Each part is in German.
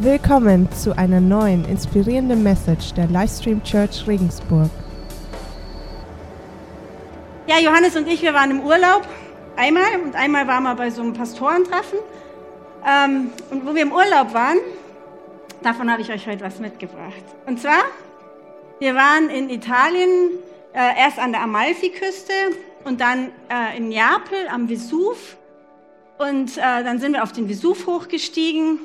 Willkommen zu einer neuen inspirierenden Message der Livestream Church Regensburg. Ja, Johannes und ich, wir waren im Urlaub einmal und einmal waren wir bei so einem Pastorentreffen. Ähm, und wo wir im Urlaub waren, davon habe ich euch heute was mitgebracht. Und zwar, wir waren in Italien, äh, erst an der Amalfiküste und dann äh, in Neapel am Vesuv. Und äh, dann sind wir auf den Vesuv hochgestiegen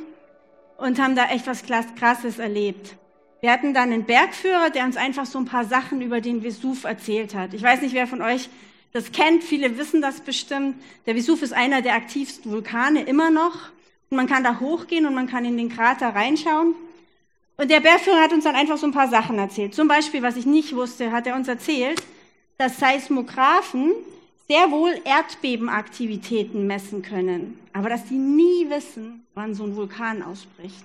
und haben da echt was Krasses erlebt. Wir hatten dann einen Bergführer, der uns einfach so ein paar Sachen über den Vesuv erzählt hat. Ich weiß nicht, wer von euch das kennt, viele wissen das bestimmt. Der Vesuv ist einer der aktivsten Vulkane immer noch. Und man kann da hochgehen und man kann in den Krater reinschauen. Und der Bergführer hat uns dann einfach so ein paar Sachen erzählt. Zum Beispiel, was ich nicht wusste, hat er uns erzählt, dass Seismographen sehr wohl Erdbebenaktivitäten messen können, aber dass die nie wissen, wann so ein Vulkan ausbricht.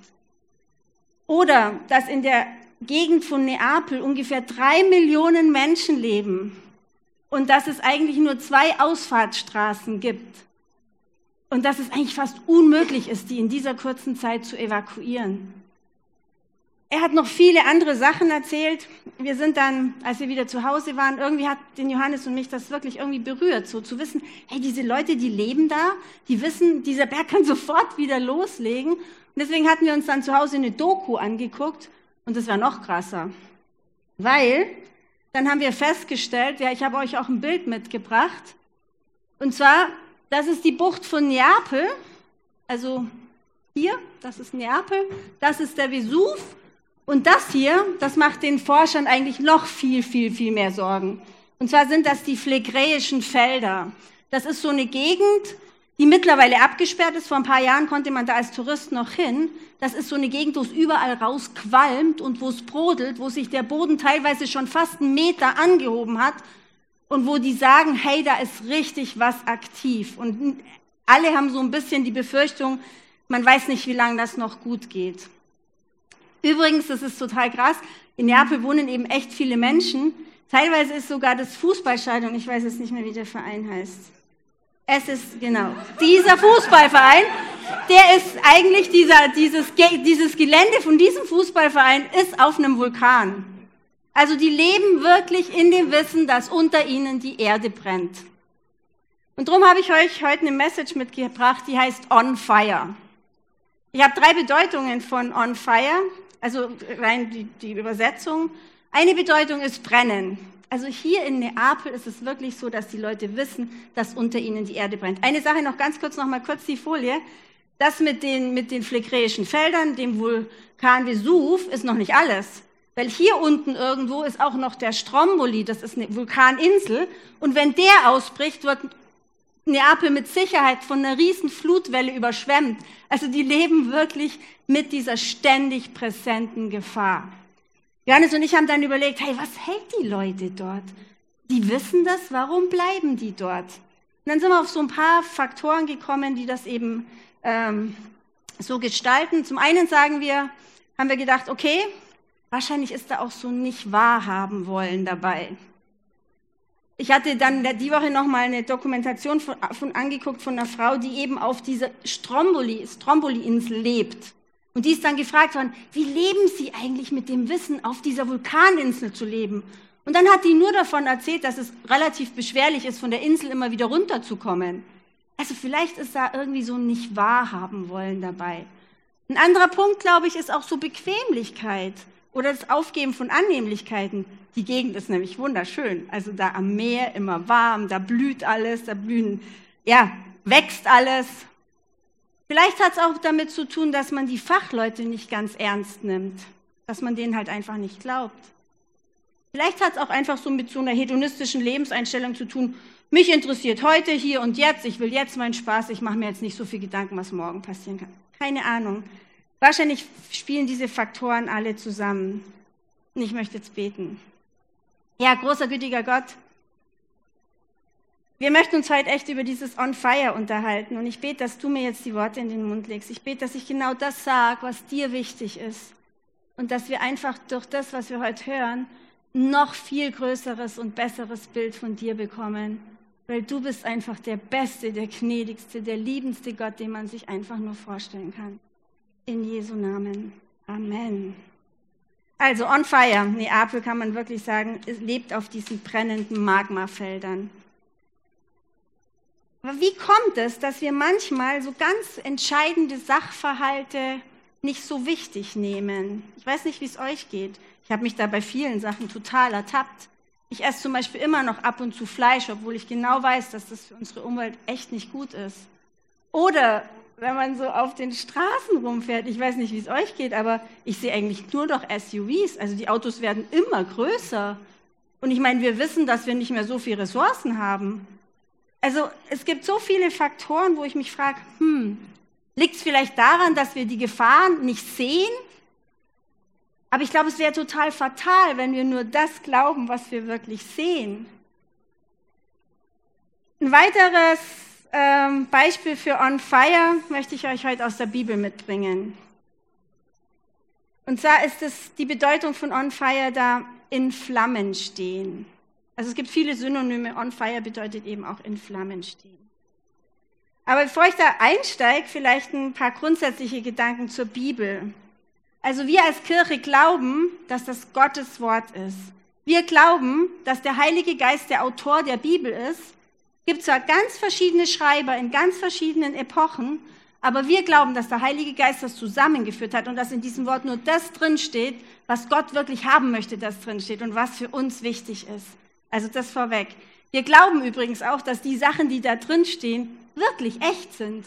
Oder dass in der Gegend von Neapel ungefähr drei Millionen Menschen leben und dass es eigentlich nur zwei Ausfahrtsstraßen gibt und dass es eigentlich fast unmöglich ist, die in dieser kurzen Zeit zu evakuieren. Er hat noch viele andere Sachen erzählt. Wir sind dann, als wir wieder zu Hause waren, irgendwie hat den Johannes und mich das wirklich irgendwie berührt, so zu wissen, hey, diese Leute, die leben da, die wissen, dieser Berg kann sofort wieder loslegen. Und deswegen hatten wir uns dann zu Hause eine Doku angeguckt und das war noch krasser. Weil dann haben wir festgestellt, ja, ich habe euch auch ein Bild mitgebracht. Und zwar, das ist die Bucht von Neapel. Also hier, das ist Neapel, das ist der Vesuv und das hier, das macht den Forschern eigentlich noch viel, viel, viel mehr Sorgen. Und zwar sind das die phlegräischen Felder. Das ist so eine Gegend, die mittlerweile abgesperrt ist. Vor ein paar Jahren konnte man da als Tourist noch hin. Das ist so eine Gegend, wo es überall rausqualmt und wo es brodelt, wo sich der Boden teilweise schon fast einen Meter angehoben hat und wo die sagen, hey, da ist richtig was aktiv. Und alle haben so ein bisschen die Befürchtung, man weiß nicht, wie lange das noch gut geht. Übrigens, das ist total krass, in Neapel wohnen eben echt viele Menschen. Teilweise ist sogar das Fußballstadion, ich weiß jetzt nicht mehr, wie der Verein heißt. Es ist, genau, dieser Fußballverein, der ist eigentlich dieser, dieses, dieses Gelände von diesem Fußballverein ist auf einem Vulkan. Also die leben wirklich in dem Wissen, dass unter ihnen die Erde brennt. Und darum habe ich euch heute eine Message mitgebracht, die heißt On Fire. Ich habe drei Bedeutungen von On Fire also rein die, die Übersetzung. Eine Bedeutung ist brennen. Also hier in Neapel ist es wirklich so, dass die Leute wissen, dass unter ihnen die Erde brennt. Eine Sache noch ganz kurz, noch mal kurz die Folie. Das mit den, mit den phlegräischen Feldern, dem Vulkan Vesuv, ist noch nicht alles. Weil hier unten irgendwo ist auch noch der Stromboli, das ist eine Vulkaninsel. Und wenn der ausbricht, wird Neapel mit Sicherheit von einer riesen Flutwelle überschwemmt. Also die leben wirklich mit dieser ständig präsenten Gefahr. Johannes und ich haben dann überlegt, hey, was hält die Leute dort? Die wissen das, warum bleiben die dort? Und dann sind wir auf so ein paar Faktoren gekommen, die das eben ähm, so gestalten. Zum einen sagen wir, haben wir gedacht, okay, wahrscheinlich ist da auch so nicht wahrhaben wollen dabei. Ich hatte dann die Woche noch mal eine Dokumentation von, von, angeguckt von einer Frau, die eben auf dieser Stromboli, Stromboli-Insel lebt. Und die ist dann gefragt worden, wie leben Sie eigentlich mit dem Wissen, auf dieser Vulkaninsel zu leben? Und dann hat die nur davon erzählt, dass es relativ beschwerlich ist, von der Insel immer wieder runterzukommen. Also vielleicht ist da irgendwie so ein nicht wahrhaben wollen dabei. Ein anderer Punkt, glaube ich, ist auch so Bequemlichkeit oder das Aufgeben von Annehmlichkeiten. Die Gegend ist nämlich wunderschön. Also da am Meer immer warm, da blüht alles, da blühen, ja, wächst alles. Vielleicht hat es auch damit zu tun, dass man die Fachleute nicht ganz ernst nimmt, dass man denen halt einfach nicht glaubt. Vielleicht hat es auch einfach so mit so einer hedonistischen Lebenseinstellung zu tun. Mich interessiert heute, hier und jetzt. Ich will jetzt meinen Spaß. Ich mache mir jetzt nicht so viel Gedanken, was morgen passieren kann. Keine Ahnung. Wahrscheinlich spielen diese Faktoren alle zusammen. Und ich möchte jetzt beten. Ja, großer, gütiger Gott, wir möchten uns heute echt über dieses On Fire unterhalten. Und ich bete, dass du mir jetzt die Worte in den Mund legst. Ich bete, dass ich genau das sage, was dir wichtig ist. Und dass wir einfach durch das, was wir heute hören, noch viel größeres und besseres Bild von dir bekommen. Weil du bist einfach der beste, der gnädigste, der liebendste Gott, den man sich einfach nur vorstellen kann. In Jesu Namen. Amen. Also on fire. Neapel kann man wirklich sagen, lebt auf diesen brennenden Magmafeldern. Aber wie kommt es, dass wir manchmal so ganz entscheidende Sachverhalte nicht so wichtig nehmen? Ich weiß nicht, wie es euch geht. Ich habe mich da bei vielen Sachen total ertappt. Ich esse zum Beispiel immer noch ab und zu Fleisch, obwohl ich genau weiß, dass das für unsere Umwelt echt nicht gut ist. Oder wenn man so auf den Straßen rumfährt, ich weiß nicht, wie es euch geht, aber ich sehe eigentlich nur noch SUVs. Also die Autos werden immer größer. Und ich meine, wir wissen, dass wir nicht mehr so viele Ressourcen haben. Also es gibt so viele Faktoren, wo ich mich frage, hm, liegt es vielleicht daran, dass wir die Gefahren nicht sehen? Aber ich glaube, es wäre total fatal, wenn wir nur das glauben, was wir wirklich sehen. Ein weiteres ähm, Beispiel für On Fire möchte ich euch heute aus der Bibel mitbringen. Und zwar ist es die Bedeutung von On Fire da in Flammen stehen. Also es gibt viele Synonyme. On Fire bedeutet eben auch in Flammen stehen. Aber bevor ich da einsteige, vielleicht ein paar grundsätzliche Gedanken zur Bibel. Also wir als Kirche glauben, dass das Gottes Wort ist. Wir glauben, dass der Heilige Geist der Autor der Bibel ist gibt zwar ganz verschiedene Schreiber in ganz verschiedenen Epochen, aber wir glauben, dass der Heilige Geist das zusammengeführt hat und dass in diesem Wort nur das drinsteht, was Gott wirklich haben möchte, das drinsteht und was für uns wichtig ist. Also das vorweg. Wir glauben übrigens auch, dass die Sachen, die da drinstehen, wirklich echt sind.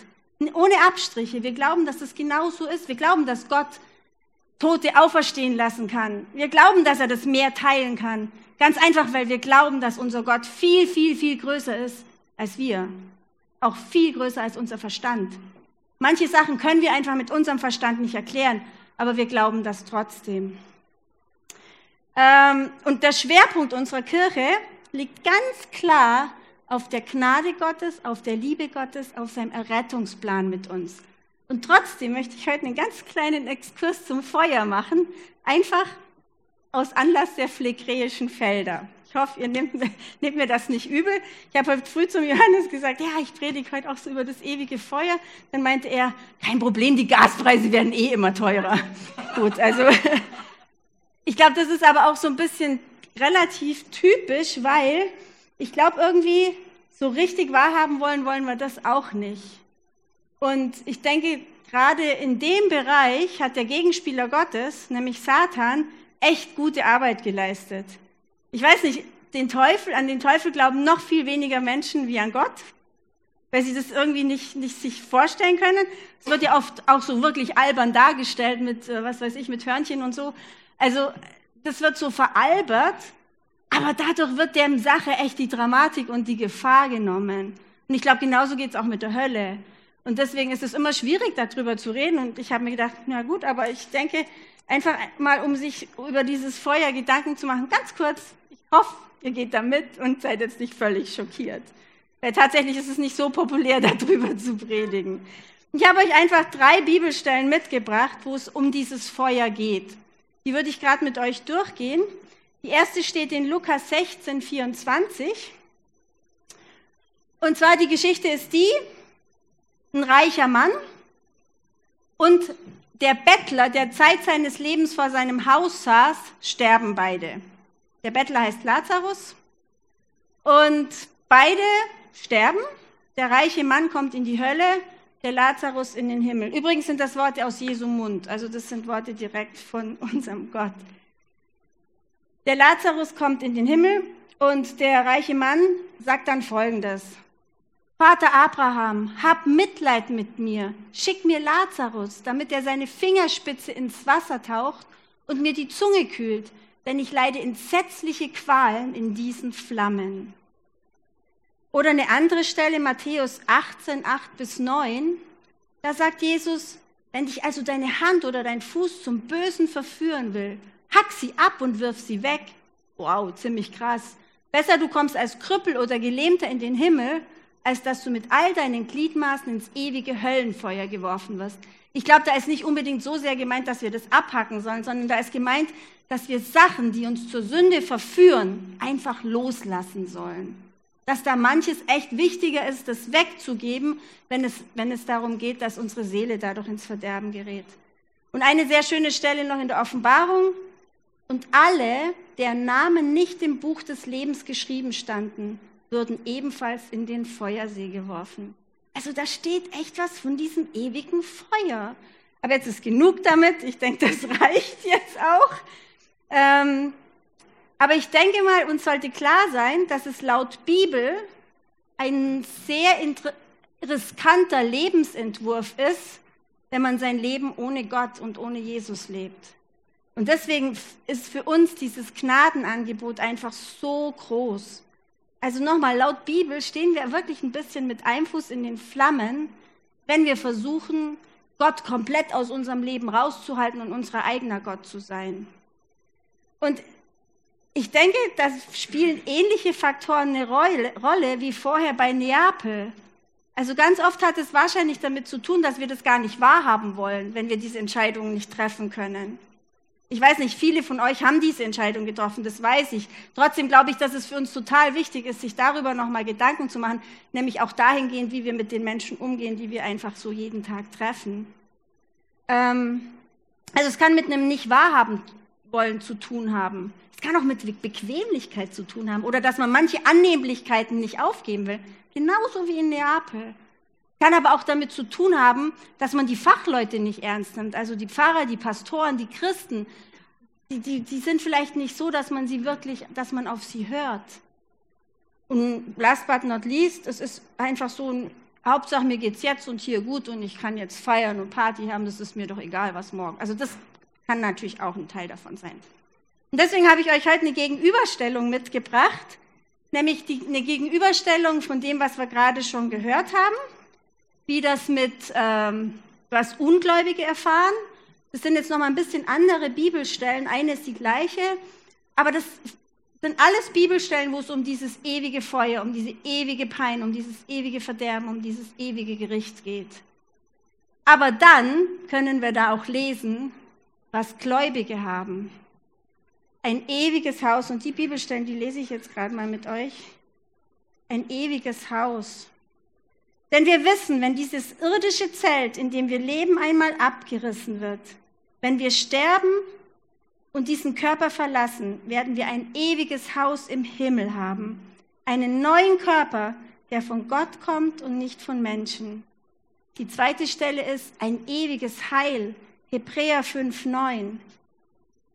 Ohne Abstriche. Wir glauben, dass das genau so ist. Wir glauben, dass Gott Tote auferstehen lassen kann. Wir glauben, dass er das Meer teilen kann. Ganz einfach, weil wir glauben, dass unser Gott viel, viel, viel größer ist als wir. Auch viel größer als unser Verstand. Manche Sachen können wir einfach mit unserem Verstand nicht erklären, aber wir glauben das trotzdem. Ähm, und der Schwerpunkt unserer Kirche liegt ganz klar auf der Gnade Gottes, auf der Liebe Gottes, auf seinem Errettungsplan mit uns. Und trotzdem möchte ich heute einen ganz kleinen Exkurs zum Feuer machen, einfach aus Anlass der phlegräischen Felder. Ich hoffe, ihr nehmt, nehmt, mir das nicht übel. Ich habe heute früh zum Johannes gesagt, ja, ich predige heute auch so über das ewige Feuer. Dann meinte er, kein Problem, die Gaspreise werden eh immer teurer. Gut, also ich glaube, das ist aber auch so ein bisschen relativ typisch, weil ich glaube, irgendwie so richtig wahrhaben wollen, wollen wir das auch nicht. Und ich denke, gerade in dem Bereich hat der Gegenspieler Gottes, nämlich Satan, echt gute Arbeit geleistet. Ich weiß nicht, den Teufel, an den Teufel glauben noch viel weniger Menschen wie an Gott, weil sie das irgendwie nicht, nicht sich vorstellen können. Es wird ja oft auch so wirklich albern dargestellt mit, äh, was weiß ich, mit Hörnchen und so. Also, das wird so veralbert, aber dadurch wird der Sache echt die Dramatik und die Gefahr genommen. Und ich glaube, genauso geht es auch mit der Hölle. Und deswegen ist es immer schwierig, darüber zu reden. Und ich habe mir gedacht, na gut, aber ich denke, einfach mal, um sich über dieses Feuer Gedanken zu machen, ganz kurz, hoffe, ihr geht da mit und seid jetzt nicht völlig schockiert. Weil tatsächlich ist es nicht so populär, darüber zu predigen. Ich habe euch einfach drei Bibelstellen mitgebracht, wo es um dieses Feuer geht. Die würde ich gerade mit euch durchgehen. Die erste steht in Lukas 16, 24. Und zwar die Geschichte ist die, ein reicher Mann und der Bettler, der Zeit seines Lebens vor seinem Haus saß, sterben beide. Der Bettler heißt Lazarus und beide sterben. Der reiche Mann kommt in die Hölle, der Lazarus in den Himmel. Übrigens sind das Worte aus Jesu Mund, also das sind Worte direkt von unserem Gott. Der Lazarus kommt in den Himmel und der reiche Mann sagt dann Folgendes. Vater Abraham, hab Mitleid mit mir, schick mir Lazarus, damit er seine Fingerspitze ins Wasser taucht und mir die Zunge kühlt, denn ich leide entsetzliche Qualen in diesen Flammen. Oder eine andere Stelle, Matthäus 18, 8 bis 9, da sagt Jesus, wenn dich also deine Hand oder dein Fuß zum Bösen verführen will, hack sie ab und wirf sie weg. Wow, ziemlich krass. Besser du kommst als Krüppel oder Gelähmter in den Himmel, als dass du mit all deinen Gliedmaßen ins ewige Höllenfeuer geworfen wirst. Ich glaube, da ist nicht unbedingt so sehr gemeint, dass wir das abhacken sollen, sondern da ist gemeint, dass wir Sachen, die uns zur Sünde verführen, einfach loslassen sollen. Dass da manches echt wichtiger ist, das wegzugeben, wenn es, wenn es darum geht, dass unsere Seele dadurch ins Verderben gerät. Und eine sehr schöne Stelle noch in der Offenbarung. Und alle, deren Namen nicht im Buch des Lebens geschrieben standen, würden ebenfalls in den Feuersee geworfen. Also da steht echt was von diesem ewigen Feuer. Aber jetzt ist genug damit. Ich denke, das reicht jetzt auch. Ähm, aber ich denke mal, uns sollte klar sein, dass es laut Bibel ein sehr riskanter Lebensentwurf ist, wenn man sein Leben ohne Gott und ohne Jesus lebt. Und deswegen ist für uns dieses Gnadenangebot einfach so groß. Also nochmal, laut Bibel stehen wir wirklich ein bisschen mit einem Fuß in den Flammen, wenn wir versuchen, Gott komplett aus unserem Leben rauszuhalten und unser eigener Gott zu sein. Und ich denke, da spielen ähnliche Faktoren eine Rolle wie vorher bei Neapel. Also ganz oft hat es wahrscheinlich damit zu tun, dass wir das gar nicht wahrhaben wollen, wenn wir diese Entscheidungen nicht treffen können. Ich weiß nicht, viele von euch haben diese Entscheidung getroffen, das weiß ich. Trotzdem glaube ich, dass es für uns total wichtig ist, sich darüber nochmal Gedanken zu machen, nämlich auch dahingehend, wie wir mit den Menschen umgehen, die wir einfach so jeden Tag treffen. Ähm, also es kann mit einem nicht wahrhaben wollen zu tun haben. Es kann auch mit Bequemlichkeit zu tun haben oder dass man manche Annehmlichkeiten nicht aufgeben will. Genauso wie in Neapel. Kann aber auch damit zu tun haben, dass man die Fachleute nicht ernst nimmt. Also die Pfarrer, die Pastoren, die Christen, die, die, die sind vielleicht nicht so, dass man sie wirklich, dass man auf sie hört. Und last but not least, es ist einfach so ein, Hauptsache mir geht's jetzt und hier gut und ich kann jetzt feiern und Party haben, das ist mir doch egal, was morgen. Also das kann natürlich auch ein Teil davon sein. Und deswegen habe ich euch heute eine Gegenüberstellung mitgebracht, nämlich die, eine Gegenüberstellung von dem, was wir gerade schon gehört haben wie das mit ähm, was Ungläubige erfahren. Das sind jetzt noch mal ein bisschen andere Bibelstellen. Eine ist die gleiche, aber das sind alles Bibelstellen, wo es um dieses ewige Feuer, um diese ewige Pein, um dieses ewige Verderben, um dieses ewige Gericht geht. Aber dann können wir da auch lesen, was Gläubige haben. Ein ewiges Haus. Und die Bibelstellen, die lese ich jetzt gerade mal mit euch. Ein ewiges Haus. Denn wir wissen, wenn dieses irdische Zelt, in dem wir leben, einmal abgerissen wird, wenn wir sterben und diesen Körper verlassen, werden wir ein ewiges Haus im Himmel haben, einen neuen Körper, der von Gott kommt und nicht von Menschen. Die zweite Stelle ist ein ewiges Heil, Hebräer 5,9.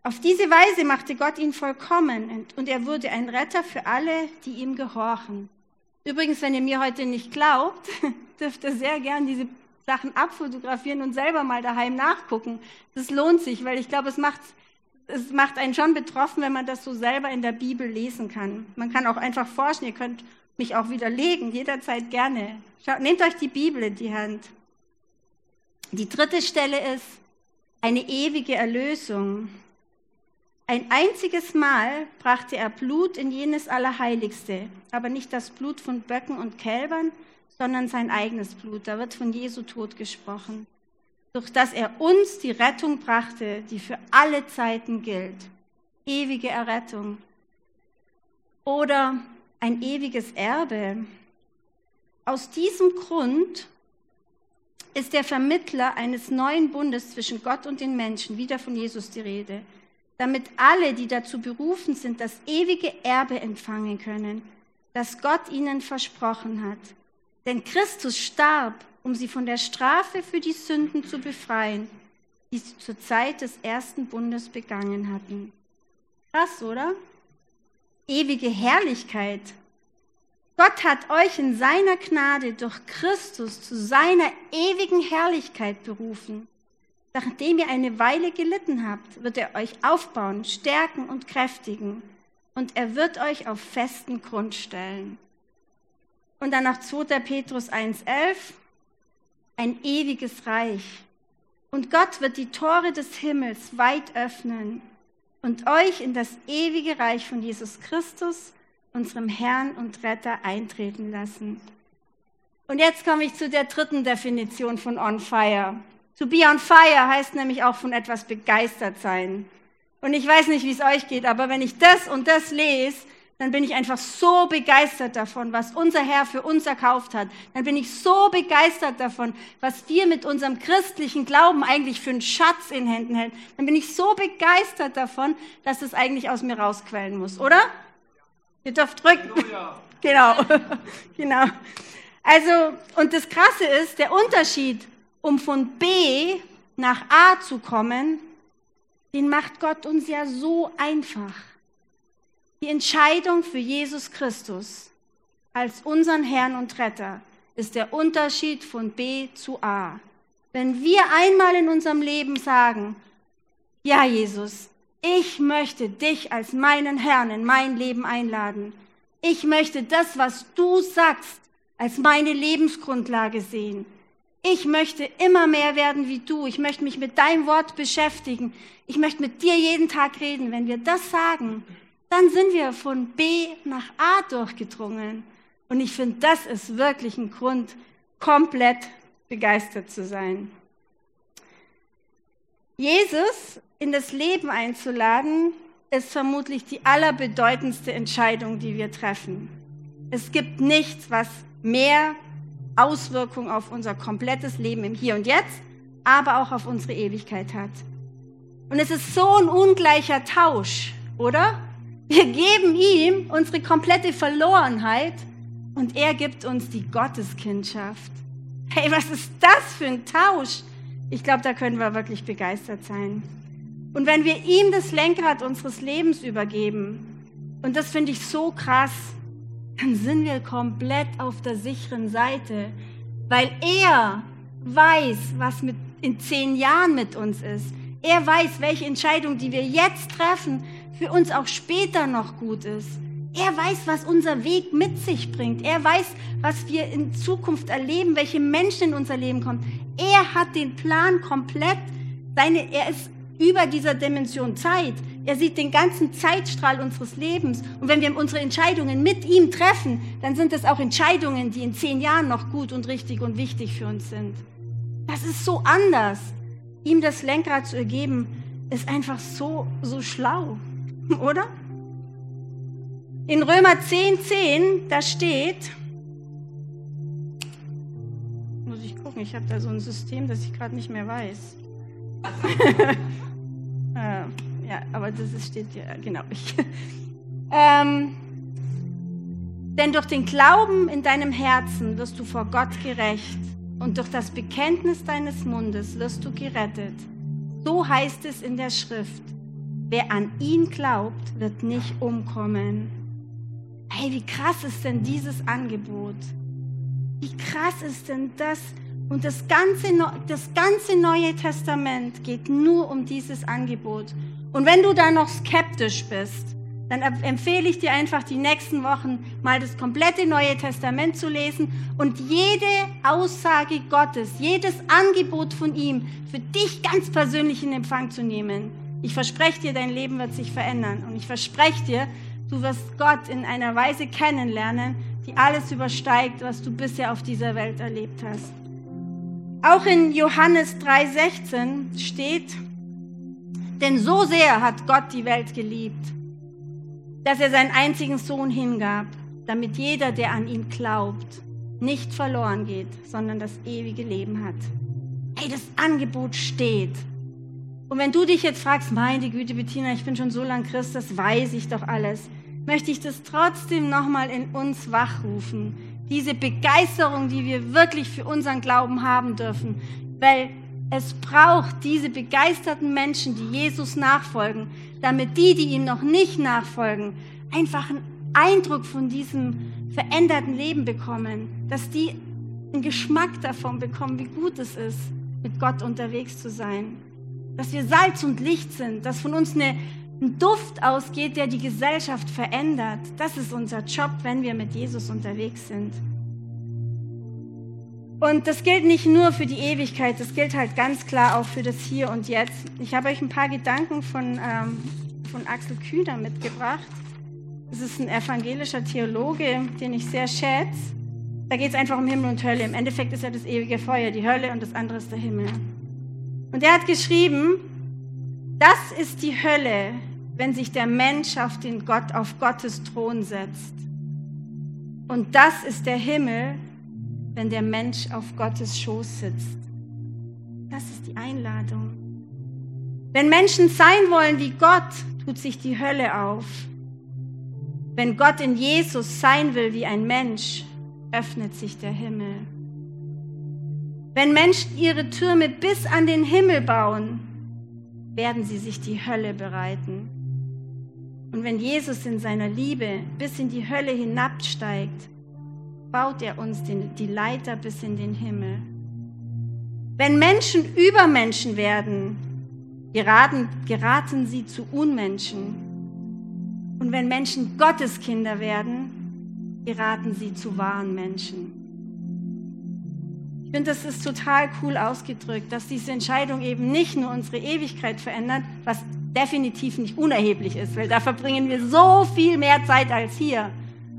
Auf diese Weise machte Gott ihn vollkommen und er wurde ein Retter für alle, die ihm gehorchen. Übrigens, wenn ihr mir heute nicht glaubt, dürft ihr sehr gern diese Sachen abfotografieren und selber mal daheim nachgucken. Das lohnt sich, weil ich glaube, es macht, es macht einen schon betroffen, wenn man das so selber in der Bibel lesen kann. Man kann auch einfach forschen, ihr könnt mich auch widerlegen, jederzeit gerne. Schaut, nehmt euch die Bibel in die Hand. Die dritte Stelle ist eine ewige Erlösung. Ein einziges Mal brachte er Blut in jenes Allerheiligste, aber nicht das Blut von Böcken und Kälbern, sondern sein eigenes Blut. Da wird von Jesu Tod gesprochen, durch das er uns die Rettung brachte, die für alle Zeiten gilt. Ewige Errettung. Oder ein ewiges Erbe. Aus diesem Grund ist der Vermittler eines neuen Bundes zwischen Gott und den Menschen, wieder von Jesus die Rede damit alle, die dazu berufen sind, das ewige Erbe empfangen können, das Gott ihnen versprochen hat. Denn Christus starb, um sie von der Strafe für die Sünden zu befreien, die sie zur Zeit des ersten Bundes begangen hatten. Krass, oder? Ewige Herrlichkeit. Gott hat euch in seiner Gnade durch Christus zu seiner ewigen Herrlichkeit berufen. Nachdem ihr eine Weile gelitten habt, wird er euch aufbauen, stärken und kräftigen. Und er wird euch auf festen Grund stellen. Und dann nach 2. Petrus 1.11, ein ewiges Reich. Und Gott wird die Tore des Himmels weit öffnen und euch in das ewige Reich von Jesus Christus, unserem Herrn und Retter, eintreten lassen. Und jetzt komme ich zu der dritten Definition von On Fire. To be on fire heißt nämlich auch von etwas begeistert sein. Und ich weiß nicht, wie es euch geht, aber wenn ich das und das lese, dann bin ich einfach so begeistert davon, was unser Herr für uns erkauft hat. Dann bin ich so begeistert davon, was wir mit unserem christlichen Glauben eigentlich für einen Schatz in Händen halten. Dann bin ich so begeistert davon, dass es eigentlich aus mir rausquellen muss, oder? Ihr dürft drücken. Genau, genau. Also, und das Krasse ist, der Unterschied, um von B nach A zu kommen, den macht Gott uns ja so einfach. Die Entscheidung für Jesus Christus als unseren Herrn und Retter ist der Unterschied von B zu A. Wenn wir einmal in unserem Leben sagen, ja Jesus, ich möchte dich als meinen Herrn in mein Leben einladen. Ich möchte das, was du sagst, als meine Lebensgrundlage sehen. Ich möchte immer mehr werden wie du. Ich möchte mich mit deinem Wort beschäftigen. Ich möchte mit dir jeden Tag reden. Wenn wir das sagen, dann sind wir von B nach A durchgedrungen. Und ich finde, das ist wirklich ein Grund, komplett begeistert zu sein. Jesus in das Leben einzuladen, ist vermutlich die allerbedeutendste Entscheidung, die wir treffen. Es gibt nichts, was mehr Auswirkung auf unser komplettes Leben im Hier und Jetzt, aber auch auf unsere Ewigkeit hat. Und es ist so ein ungleicher Tausch, oder? Wir geben ihm unsere komplette Verlorenheit und er gibt uns die Gotteskindschaft. Hey, was ist das für ein Tausch? Ich glaube, da können wir wirklich begeistert sein. Und wenn wir ihm das Lenkrad unseres Lebens übergeben, und das finde ich so krass, dann sind wir komplett auf der sicheren Seite, weil er weiß, was mit in zehn Jahren mit uns ist. Er weiß, welche Entscheidung, die wir jetzt treffen, für uns auch später noch gut ist. Er weiß, was unser Weg mit sich bringt. Er weiß, was wir in Zukunft erleben, welche Menschen in unser Leben kommen. Er hat den Plan komplett. Seine, er ist über dieser Dimension Zeit. Er sieht den ganzen Zeitstrahl unseres Lebens. Und wenn wir unsere Entscheidungen mit ihm treffen, dann sind es auch Entscheidungen, die in zehn Jahren noch gut und richtig und wichtig für uns sind. Das ist so anders. Ihm das Lenkrad zu ergeben, ist einfach so, so schlau. Oder? In Römer 10, 10, da steht, muss ich gucken, ich habe da so ein System, das ich gerade nicht mehr weiß. äh, ja, aber das steht ja, genau. ähm, denn durch den Glauben in deinem Herzen wirst du vor Gott gerecht und durch das Bekenntnis deines Mundes wirst du gerettet. So heißt es in der Schrift. Wer an ihn glaubt, wird nicht umkommen. Hey, wie krass ist denn dieses Angebot? Wie krass ist denn das? Und das ganze, das ganze Neue Testament geht nur um dieses Angebot. Und wenn du da noch skeptisch bist, dann empfehle ich dir einfach die nächsten Wochen mal das komplette Neue Testament zu lesen und jede Aussage Gottes, jedes Angebot von ihm für dich ganz persönlich in Empfang zu nehmen. Ich verspreche dir, dein Leben wird sich verändern. Und ich verspreche dir, du wirst Gott in einer Weise kennenlernen, die alles übersteigt, was du bisher auf dieser Welt erlebt hast. Auch in Johannes 3:16 steht, denn so sehr hat Gott die Welt geliebt, dass er seinen einzigen Sohn hingab, damit jeder, der an ihn glaubt, nicht verloren geht, sondern das ewige Leben hat. Hey, das Angebot steht. Und wenn du dich jetzt fragst, meine Güte, Bettina, ich bin schon so lang Christ, das weiß ich doch alles, möchte ich das trotzdem nochmal in uns wachrufen. Diese Begeisterung, die wir wirklich für unseren Glauben haben dürfen. Weil es braucht diese begeisterten Menschen, die Jesus nachfolgen, damit die, die ihm noch nicht nachfolgen, einfach einen Eindruck von diesem veränderten Leben bekommen, dass die einen Geschmack davon bekommen, wie gut es ist, mit Gott unterwegs zu sein dass wir Salz und Licht sind, dass von uns eine, ein Duft ausgeht, der die Gesellschaft verändert. Das ist unser Job, wenn wir mit Jesus unterwegs sind. Und das gilt nicht nur für die Ewigkeit, das gilt halt ganz klar auch für das Hier und Jetzt. Ich habe euch ein paar Gedanken von, ähm, von Axel Kühner mitgebracht. Das ist ein evangelischer Theologe, den ich sehr schätze. Da geht es einfach um Himmel und Hölle. Im Endeffekt ist ja das ewige Feuer die Hölle und das andere ist der Himmel. Und er hat geschrieben, das ist die Hölle, wenn sich der Mensch auf, den Gott, auf Gottes Thron setzt. Und das ist der Himmel, wenn der Mensch auf Gottes Schoß sitzt. Das ist die Einladung. Wenn Menschen sein wollen wie Gott, tut sich die Hölle auf. Wenn Gott in Jesus sein will wie ein Mensch, öffnet sich der Himmel. Wenn Menschen ihre Türme bis an den Himmel bauen, werden sie sich die Hölle bereiten. Und wenn Jesus in seiner Liebe bis in die Hölle hinabsteigt, baut er uns den, die Leiter bis in den Himmel. Wenn Menschen Übermenschen werden, geraten, geraten sie zu Unmenschen. Und wenn Menschen Gotteskinder werden, geraten sie zu wahren Menschen. Ich finde, das ist total cool ausgedrückt, dass diese Entscheidung eben nicht nur unsere Ewigkeit verändert, was definitiv nicht unerheblich ist, weil da verbringen wir so viel mehr Zeit als hier.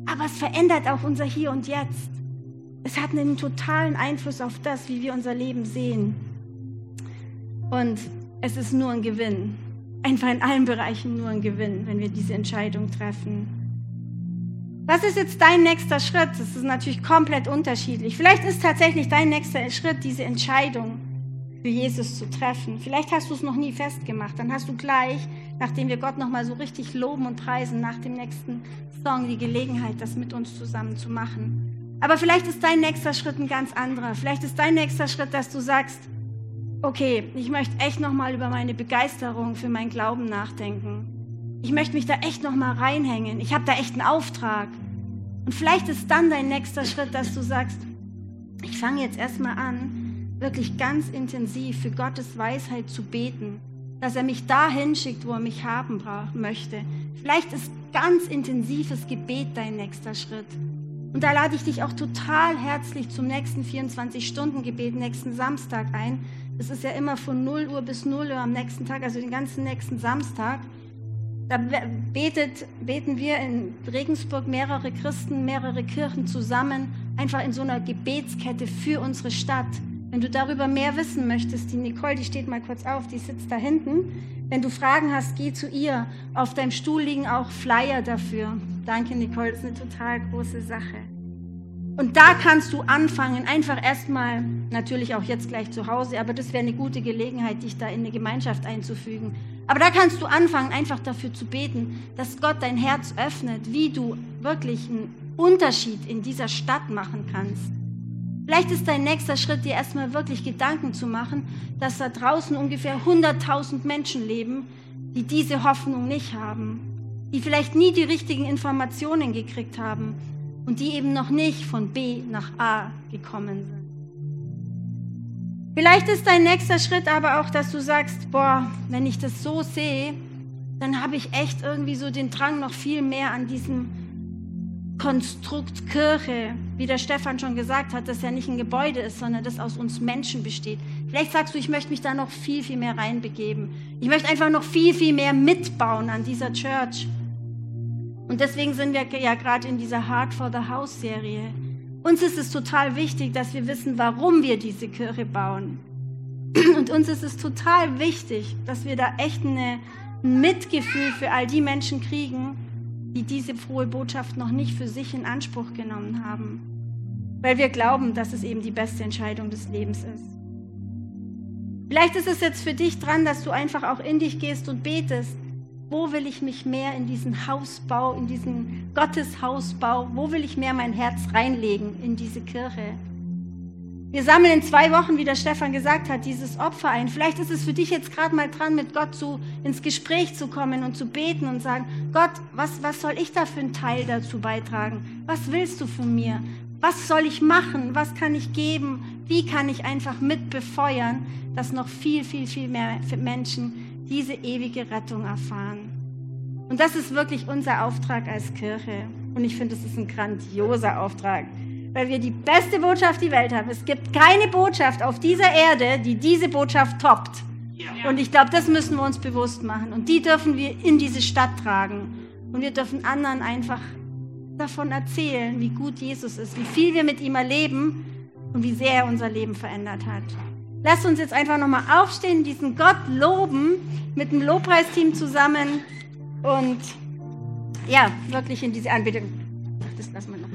Aber es verändert auch unser Hier und Jetzt. Es hat einen totalen Einfluss auf das, wie wir unser Leben sehen. Und es ist nur ein Gewinn. Einfach in allen Bereichen nur ein Gewinn, wenn wir diese Entscheidung treffen. Was ist jetzt dein nächster Schritt? Das ist natürlich komplett unterschiedlich. Vielleicht ist tatsächlich dein nächster Schritt diese Entscheidung für Jesus zu treffen. Vielleicht hast du es noch nie festgemacht. Dann hast du gleich, nachdem wir Gott nochmal so richtig loben und preisen, nach dem nächsten Song die Gelegenheit, das mit uns zusammen zu machen. Aber vielleicht ist dein nächster Schritt ein ganz anderer. Vielleicht ist dein nächster Schritt, dass du sagst, okay, ich möchte echt nochmal über meine Begeisterung für meinen Glauben nachdenken. Ich möchte mich da echt nochmal reinhängen. Ich habe da echt einen Auftrag. Und vielleicht ist dann dein nächster Schritt, dass du sagst, ich fange jetzt erstmal an, wirklich ganz intensiv für Gottes Weisheit zu beten, dass er mich dahin schickt, wo er mich haben möchte. Vielleicht ist ganz intensives Gebet dein nächster Schritt. Und da lade ich dich auch total herzlich zum nächsten 24-Stunden-Gebet nächsten Samstag ein, es ist ja immer von 0 Uhr bis 0 Uhr am nächsten Tag, also den ganzen nächsten Samstag. Da betet, beten wir in Regensburg mehrere Christen, mehrere Kirchen zusammen, einfach in so einer Gebetskette für unsere Stadt. Wenn du darüber mehr wissen möchtest, die Nicole, die steht mal kurz auf, die sitzt da hinten. Wenn du Fragen hast, geh zu ihr. Auf deinem Stuhl liegen auch Flyer dafür. Danke, Nicole, das ist eine total große Sache. Und da kannst du anfangen, einfach erstmal, natürlich auch jetzt gleich zu Hause, aber das wäre eine gute Gelegenheit, dich da in eine Gemeinschaft einzufügen. Aber da kannst du anfangen, einfach dafür zu beten, dass Gott dein Herz öffnet, wie du wirklich einen Unterschied in dieser Stadt machen kannst. Vielleicht ist dein nächster Schritt, dir erstmal wirklich Gedanken zu machen, dass da draußen ungefähr 100.000 Menschen leben, die diese Hoffnung nicht haben, die vielleicht nie die richtigen Informationen gekriegt haben, und die eben noch nicht von B nach A gekommen sind. Vielleicht ist dein nächster Schritt aber auch, dass du sagst, boah, wenn ich das so sehe, dann habe ich echt irgendwie so den Drang noch viel mehr an diesem Konstrukt Kirche, wie der Stefan schon gesagt hat, dass ja nicht ein Gebäude ist, sondern das aus uns Menschen besteht. Vielleicht sagst du, ich möchte mich da noch viel, viel mehr reinbegeben. Ich möchte einfach noch viel, viel mehr mitbauen an dieser Church. Und deswegen sind wir ja gerade in dieser Heart for the House Serie. Uns ist es total wichtig, dass wir wissen, warum wir diese Kirche bauen. Und uns ist es total wichtig, dass wir da echt eine, ein Mitgefühl für all die Menschen kriegen, die diese frohe Botschaft noch nicht für sich in Anspruch genommen haben. Weil wir glauben, dass es eben die beste Entscheidung des Lebens ist. Vielleicht ist es jetzt für dich dran, dass du einfach auch in dich gehst und betest wo will ich mich mehr in diesen Hausbau, in diesen Gotteshausbau, wo will ich mehr mein Herz reinlegen in diese Kirche? Wir sammeln in zwei Wochen, wie der Stefan gesagt hat, dieses Opfer ein. Vielleicht ist es für dich jetzt gerade mal dran, mit Gott zu, ins Gespräch zu kommen und zu beten und sagen, Gott, was, was soll ich da für einen Teil dazu beitragen? Was willst du von mir? Was soll ich machen? Was kann ich geben? Wie kann ich einfach mit befeuern, dass noch viel, viel, viel mehr Menschen diese ewige Rettung erfahren. Und das ist wirklich unser Auftrag als Kirche. Und ich finde, es ist ein grandioser Auftrag, weil wir die beste Botschaft die Welt haben. Es gibt keine Botschaft auf dieser Erde, die diese Botschaft toppt. Und ich glaube, das müssen wir uns bewusst machen. Und die dürfen wir in diese Stadt tragen. Und wir dürfen anderen einfach davon erzählen, wie gut Jesus ist, wie viel wir mit ihm erleben und wie sehr er unser Leben verändert hat. Lasst uns jetzt einfach nochmal aufstehen, diesen Gott loben mit dem Lobpreisteam zusammen. und ja, wirklich in diese Anbetung. Das lassen wir noch.